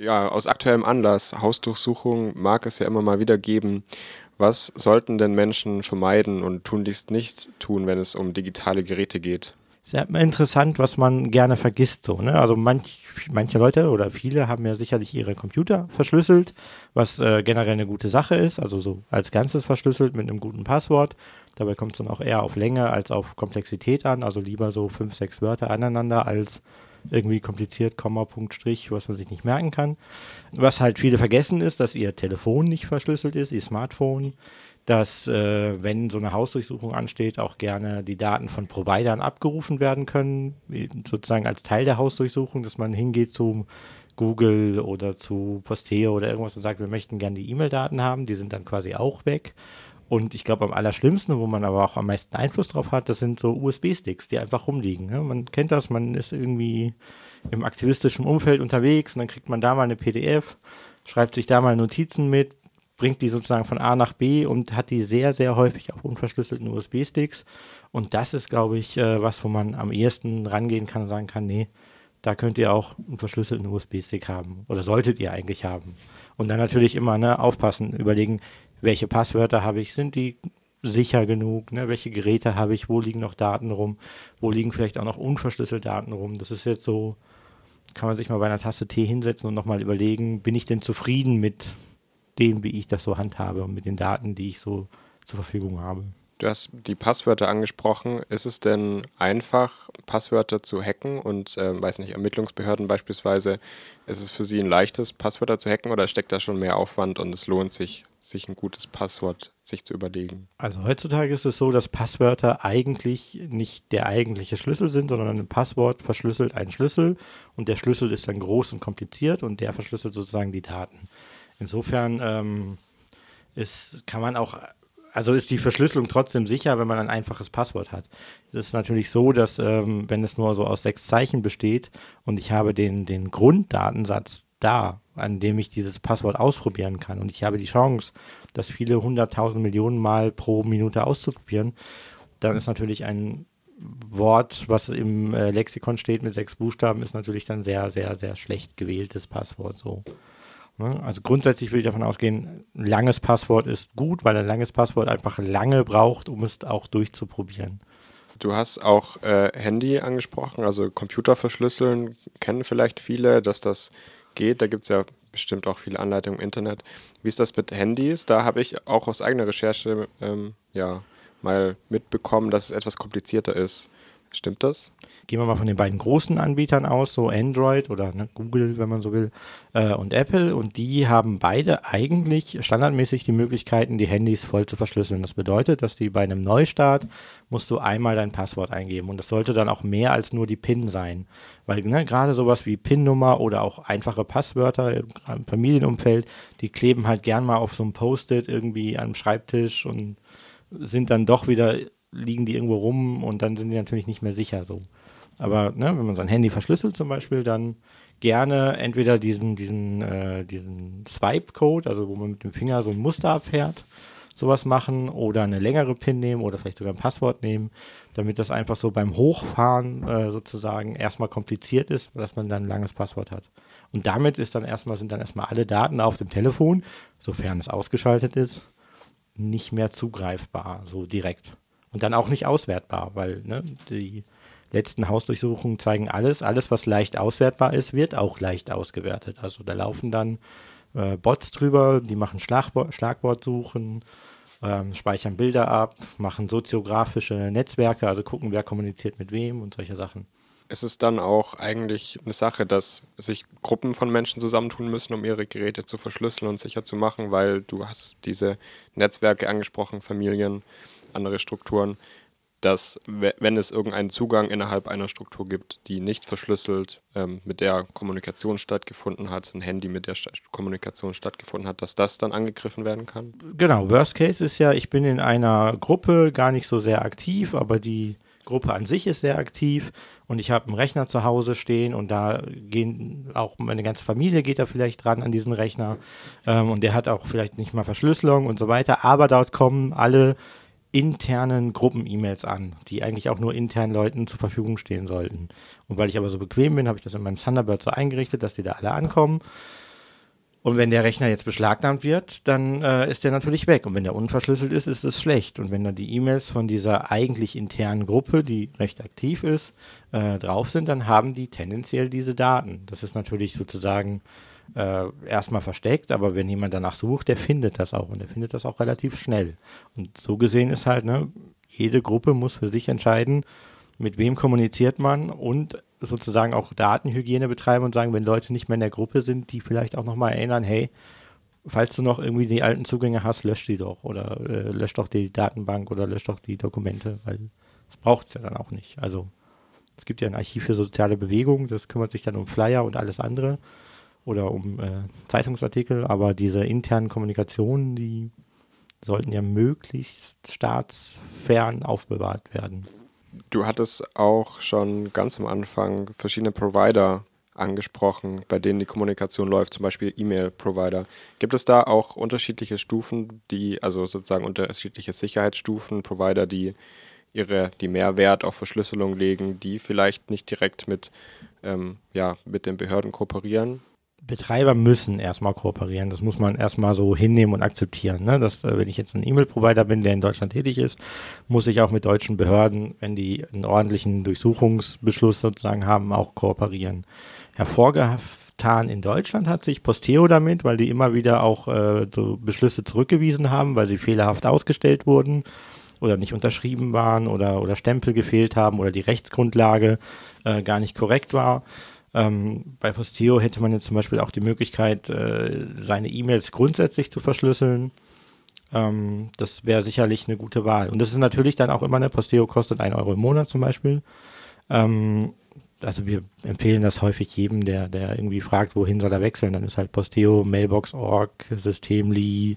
ja, aus aktuellem Anlass, Hausdurchsuchungen mag es ja immer mal wieder geben. Was sollten denn Menschen vermeiden und tunlichst nicht tun, wenn es um digitale Geräte geht? Sehr interessant, was man gerne vergisst. So, ne? Also manch, manche Leute oder viele haben ja sicherlich ihre Computer verschlüsselt, was äh, generell eine gute Sache ist. Also so als Ganzes verschlüsselt mit einem guten Passwort. Dabei kommt es dann auch eher auf Länge als auf Komplexität an. Also lieber so fünf, sechs Wörter aneinander als irgendwie kompliziert, Komma, Punkt, Strich, was man sich nicht merken kann. Was halt viele vergessen ist, dass ihr Telefon nicht verschlüsselt ist, ihr Smartphone, dass äh, wenn so eine Hausdurchsuchung ansteht, auch gerne die Daten von Providern abgerufen werden können, sozusagen als Teil der Hausdurchsuchung, dass man hingeht zu Google oder zu Posteo oder irgendwas und sagt, wir möchten gerne die E-Mail-Daten haben, die sind dann quasi auch weg. Und ich glaube, am allerschlimmsten, wo man aber auch am meisten Einfluss drauf hat, das sind so USB-Sticks, die einfach rumliegen. Ne? Man kennt das, man ist irgendwie im aktivistischen Umfeld unterwegs und dann kriegt man da mal eine PDF, schreibt sich da mal Notizen mit, bringt die sozusagen von A nach B und hat die sehr, sehr häufig auf unverschlüsselten USB-Sticks. Und das ist, glaube ich, äh, was, wo man am ehesten rangehen kann und sagen kann, nee, da könnt ihr auch einen verschlüsselten USB-Stick haben oder solltet ihr eigentlich haben. Und dann natürlich immer ne, aufpassen, überlegen, welche Passwörter habe ich, sind die sicher genug, ne? welche Geräte habe ich, wo liegen noch Daten rum, wo liegen vielleicht auch noch unverschlüsselt Daten rum. Das ist jetzt so, kann man sich mal bei einer Tasse Tee hinsetzen und nochmal überlegen, bin ich denn zufrieden mit dem, wie ich das so handhabe und mit den Daten, die ich so zur Verfügung habe. Du hast die Passwörter angesprochen. Ist es denn einfach, Passwörter zu hacken und, äh, weiß nicht, Ermittlungsbehörden beispielsweise, ist es für sie ein leichtes, Passwörter zu hacken oder steckt da schon mehr Aufwand und es lohnt sich, sich ein gutes Passwort sich zu überlegen? Also heutzutage ist es so, dass Passwörter eigentlich nicht der eigentliche Schlüssel sind, sondern ein Passwort verschlüsselt einen Schlüssel und der Schlüssel ist dann groß und kompliziert und der verschlüsselt sozusagen die Daten. Insofern ähm, ist, kann man auch also ist die Verschlüsselung trotzdem sicher, wenn man ein einfaches Passwort hat. Es ist natürlich so, dass ähm, wenn es nur so aus sechs Zeichen besteht und ich habe den, den Grunddatensatz da, an dem ich dieses Passwort ausprobieren kann und ich habe die Chance, das viele hunderttausend Millionen Mal pro Minute auszuprobieren, dann ist natürlich ein Wort, was im äh, Lexikon steht mit sechs Buchstaben, ist natürlich dann sehr, sehr, sehr schlecht gewähltes Passwort so. Ne? Also grundsätzlich will ich davon ausgehen, ein langes Passwort ist gut, weil ein langes Passwort einfach lange braucht, um es auch durchzuprobieren. Du hast auch äh, Handy angesprochen, also Computer verschlüsseln, kennen vielleicht viele, dass das geht. Da gibt es ja bestimmt auch viele Anleitungen im Internet. Wie ist das mit Handys? Da habe ich auch aus eigener Recherche ähm, ja, mal mitbekommen, dass es etwas komplizierter ist. Stimmt das? gehen wir mal von den beiden großen Anbietern aus, so Android oder ne, Google, wenn man so will, äh, und Apple. Und die haben beide eigentlich standardmäßig die Möglichkeiten, die Handys voll zu verschlüsseln. Das bedeutet, dass die bei einem Neustart musst du einmal dein Passwort eingeben. Und das sollte dann auch mehr als nur die PIN sein. Weil ne, gerade sowas wie PIN-Nummer oder auch einfache Passwörter im Familienumfeld, die kleben halt gern mal auf so einem Post-it irgendwie am Schreibtisch und sind dann doch wieder liegen die irgendwo rum und dann sind die natürlich nicht mehr sicher so. Aber ne, wenn man sein Handy verschlüsselt zum Beispiel, dann gerne entweder diesen, diesen, äh, diesen Swipe-Code, also wo man mit dem Finger so ein Muster abfährt, sowas machen oder eine längere PIN nehmen oder vielleicht sogar ein Passwort nehmen, damit das einfach so beim Hochfahren äh, sozusagen erstmal kompliziert ist, dass man dann ein langes Passwort hat. Und damit ist dann erstmal, sind dann erstmal alle Daten auf dem Telefon, sofern es ausgeschaltet ist, nicht mehr zugreifbar, so direkt. Und dann auch nicht auswertbar, weil ne, die letzten Hausdurchsuchungen zeigen alles. Alles, was leicht auswertbar ist, wird auch leicht ausgewertet. Also da laufen dann äh, Bots drüber, die machen Schlagbo Schlagwortsuchen, ähm, speichern Bilder ab, machen soziografische Netzwerke, also gucken, wer kommuniziert mit wem und solche Sachen. Ist es dann auch eigentlich eine Sache, dass sich Gruppen von Menschen zusammentun müssen, um ihre Geräte zu verschlüsseln und sicher zu machen, weil du hast diese Netzwerke angesprochen, Familien, andere Strukturen dass wenn es irgendeinen Zugang innerhalb einer Struktur gibt, die nicht verschlüsselt ähm, mit der Kommunikation stattgefunden hat, ein Handy mit der St Kommunikation stattgefunden hat, dass das dann angegriffen werden kann? Genau, Worst Case ist ja, ich bin in einer Gruppe gar nicht so sehr aktiv, aber die Gruppe an sich ist sehr aktiv und ich habe einen Rechner zu Hause stehen und da gehen auch meine ganze Familie geht da vielleicht dran an diesen Rechner ähm, und der hat auch vielleicht nicht mal Verschlüsselung und so weiter, aber dort kommen alle internen Gruppen-E-Mails an, die eigentlich auch nur internen Leuten zur Verfügung stehen sollten. Und weil ich aber so bequem bin, habe ich das in meinem Thunderbird so eingerichtet, dass die da alle ankommen. Und wenn der Rechner jetzt beschlagnahmt wird, dann äh, ist der natürlich weg. Und wenn der unverschlüsselt ist, ist es schlecht. Und wenn dann die E-Mails von dieser eigentlich internen Gruppe, die recht aktiv ist, äh, drauf sind, dann haben die tendenziell diese Daten. Das ist natürlich sozusagen äh, erstmal versteckt, aber wenn jemand danach sucht, der findet das auch und der findet das auch relativ schnell. Und so gesehen ist halt, ne, jede Gruppe muss für sich entscheiden, mit wem kommuniziert man und sozusagen auch Datenhygiene betreiben und sagen, wenn Leute nicht mehr in der Gruppe sind, die vielleicht auch nochmal erinnern, hey, falls du noch irgendwie die alten Zugänge hast, lösch die doch oder äh, lösch doch die Datenbank oder lösch doch die Dokumente, weil das braucht es ja dann auch nicht. Also es gibt ja ein Archiv für soziale Bewegungen, das kümmert sich dann um Flyer und alles andere oder um äh, Zeitungsartikel, aber diese internen Kommunikationen, die sollten ja möglichst staatsfern aufbewahrt werden. Du hattest auch schon ganz am Anfang verschiedene Provider angesprochen, bei denen die Kommunikation läuft, zum Beispiel E-Mail-Provider. Gibt es da auch unterschiedliche Stufen, die, also sozusagen unterschiedliche Sicherheitsstufen, Provider, die ihre, die Mehrwert auf Verschlüsselung legen, die vielleicht nicht direkt mit, ähm, ja, mit den Behörden kooperieren? Betreiber müssen erstmal kooperieren. Das muss man erstmal so hinnehmen und akzeptieren. Ne? Dass, äh, wenn ich jetzt ein E-Mail-Provider bin, der in Deutschland tätig ist, muss ich auch mit deutschen Behörden, wenn die einen ordentlichen Durchsuchungsbeschluss sozusagen haben, auch kooperieren. Hervorgetan in Deutschland hat sich Posteo damit, weil die immer wieder auch äh, so Beschlüsse zurückgewiesen haben, weil sie fehlerhaft ausgestellt wurden oder nicht unterschrieben waren oder, oder Stempel gefehlt haben oder die Rechtsgrundlage äh, gar nicht korrekt war. Ähm, bei Posteo hätte man jetzt zum Beispiel auch die Möglichkeit, äh, seine E-Mails grundsätzlich zu verschlüsseln. Ähm, das wäre sicherlich eine gute Wahl. Und das ist natürlich dann auch immer eine Posteo kostet 1 Euro im Monat zum Beispiel. Ähm, also wir empfehlen das häufig jedem, der, der irgendwie fragt, wohin soll er wechseln. Dann ist halt Posteo, Mailbox.org, Systemli,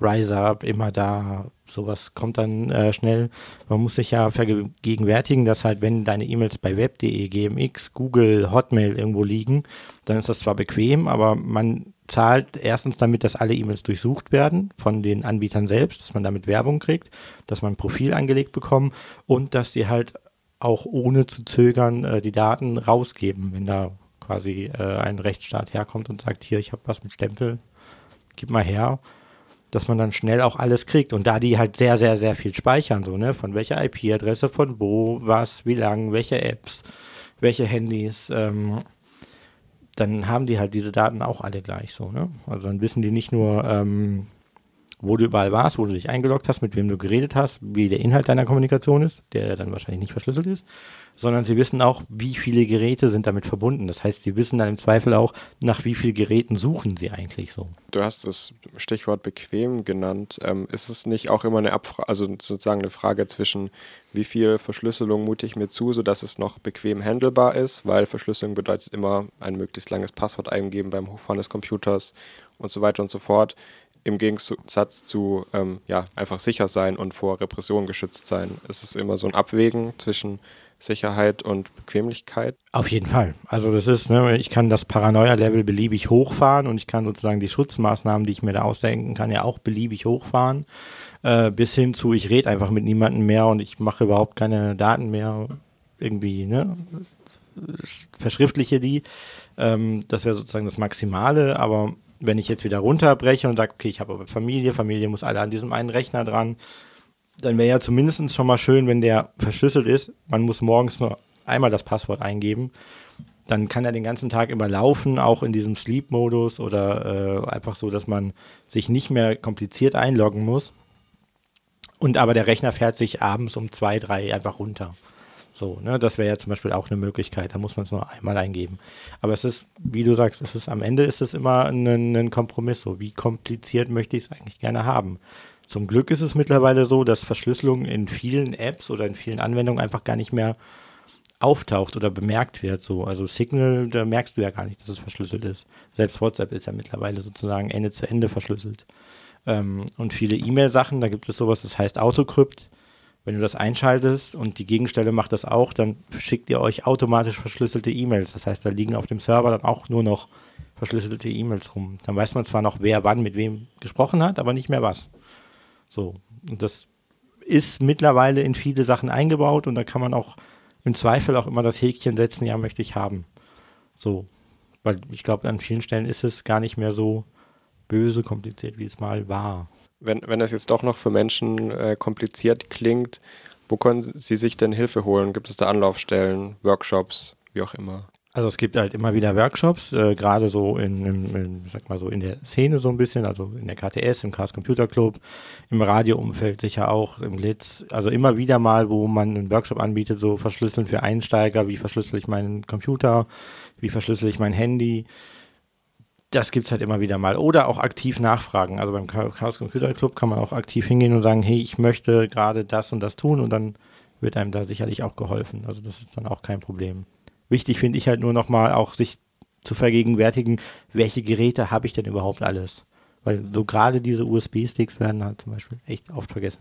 RiseUp immer da. Sowas kommt dann äh, schnell. Man muss sich ja vergegenwärtigen, dass halt, wenn deine E-Mails bei web.de, GMX, Google, Hotmail irgendwo liegen, dann ist das zwar bequem, aber man zahlt erstens damit, dass alle E-Mails durchsucht werden von den Anbietern selbst, dass man damit Werbung kriegt, dass man ein Profil angelegt bekommt und dass die halt auch ohne zu zögern äh, die Daten rausgeben, wenn da quasi äh, ein Rechtsstaat herkommt und sagt, hier, ich habe was mit Stempel, gib mal her, dass man dann schnell auch alles kriegt. Und da die halt sehr, sehr, sehr viel speichern, so, ne, von welcher IP-Adresse, von wo, was, wie lang, welche Apps, welche Handys, ähm, dann haben die halt diese Daten auch alle gleich so, ne? Also dann wissen die nicht nur, ähm, wo du überall warst, wo du dich eingeloggt hast, mit wem du geredet hast, wie der Inhalt deiner Kommunikation ist, der dann wahrscheinlich nicht verschlüsselt ist, sondern sie wissen auch, wie viele Geräte sind damit verbunden. Das heißt, sie wissen dann im Zweifel auch, nach wie vielen Geräten suchen sie eigentlich so. Du hast das Stichwort bequem genannt. Ähm, ist es nicht auch immer eine Abfrage, also sozusagen eine Frage zwischen, wie viel Verschlüsselung mute ich mir zu, sodass es noch bequem handelbar ist, weil Verschlüsselung bedeutet immer ein möglichst langes Passwort eingeben beim Hochfahren des Computers und so weiter und so fort im Gegensatz zu ähm, ja, einfach sicher sein und vor Repression geschützt sein. Es ist immer so ein Abwägen zwischen Sicherheit und Bequemlichkeit. Auf jeden Fall. Also das ist, ne, ich kann das Paranoia-Level beliebig hochfahren und ich kann sozusagen die Schutzmaßnahmen, die ich mir da ausdenken kann, ja auch beliebig hochfahren. Äh, bis hin zu, ich rede einfach mit niemandem mehr und ich mache überhaupt keine Daten mehr irgendwie, ne? Verschriftliche die. Ähm, das wäre sozusagen das Maximale, aber wenn ich jetzt wieder runterbreche und sage, okay, ich habe aber Familie, Familie muss alle an diesem einen Rechner dran, dann wäre ja zumindest schon mal schön, wenn der verschlüsselt ist. Man muss morgens nur einmal das Passwort eingeben. Dann kann er den ganzen Tag immer laufen, auch in diesem Sleep-Modus oder äh, einfach so, dass man sich nicht mehr kompliziert einloggen muss. Und aber der Rechner fährt sich abends um zwei, drei einfach runter. So, ne, das wäre ja zum Beispiel auch eine Möglichkeit, da muss man es nur einmal eingeben. Aber es ist, wie du sagst, es ist am Ende ist es immer ein, ein Kompromiss. So, wie kompliziert möchte ich es eigentlich gerne haben? Zum Glück ist es mittlerweile so, dass Verschlüsselung in vielen Apps oder in vielen Anwendungen einfach gar nicht mehr auftaucht oder bemerkt wird. So. Also Signal, da merkst du ja gar nicht, dass es verschlüsselt ist. Selbst WhatsApp ist ja mittlerweile sozusagen Ende zu Ende verschlüsselt. Ähm, und viele E-Mail-Sachen, da gibt es sowas, das heißt Autocrypt. Wenn du das einschaltest und die Gegenstelle macht das auch, dann schickt ihr euch automatisch verschlüsselte E-Mails. Das heißt, da liegen auf dem Server dann auch nur noch verschlüsselte E-Mails rum. Dann weiß man zwar noch, wer wann mit wem gesprochen hat, aber nicht mehr was. So. Und das ist mittlerweile in viele Sachen eingebaut und da kann man auch im Zweifel auch immer das Häkchen setzen, ja, möchte ich haben. So. Weil ich glaube, an vielen Stellen ist es gar nicht mehr so böse kompliziert, wie es mal war. Wenn, wenn das jetzt doch noch für Menschen äh, kompliziert klingt, wo können Sie sich denn Hilfe holen? Gibt es da Anlaufstellen, Workshops, wie auch immer? Also es gibt halt immer wieder Workshops, äh, gerade so in, in, in, sag mal so in der Szene so ein bisschen, also in der KTS, im Chaos Computer Club, im Radioumfeld sicher auch, im Litz, also immer wieder mal, wo man einen Workshop anbietet, so verschlüsseln für Einsteiger, wie verschlüssel ich meinen Computer, wie verschlüssel ich mein Handy. Das gibt es halt immer wieder mal. Oder auch aktiv nachfragen. Also beim Chaos Computer Club kann man auch aktiv hingehen und sagen, hey, ich möchte gerade das und das tun und dann wird einem da sicherlich auch geholfen. Also das ist dann auch kein Problem. Wichtig finde ich halt nur nochmal auch sich zu vergegenwärtigen, welche Geräte habe ich denn überhaupt alles? Weil so gerade diese USB-Sticks werden halt zum Beispiel echt oft vergessen.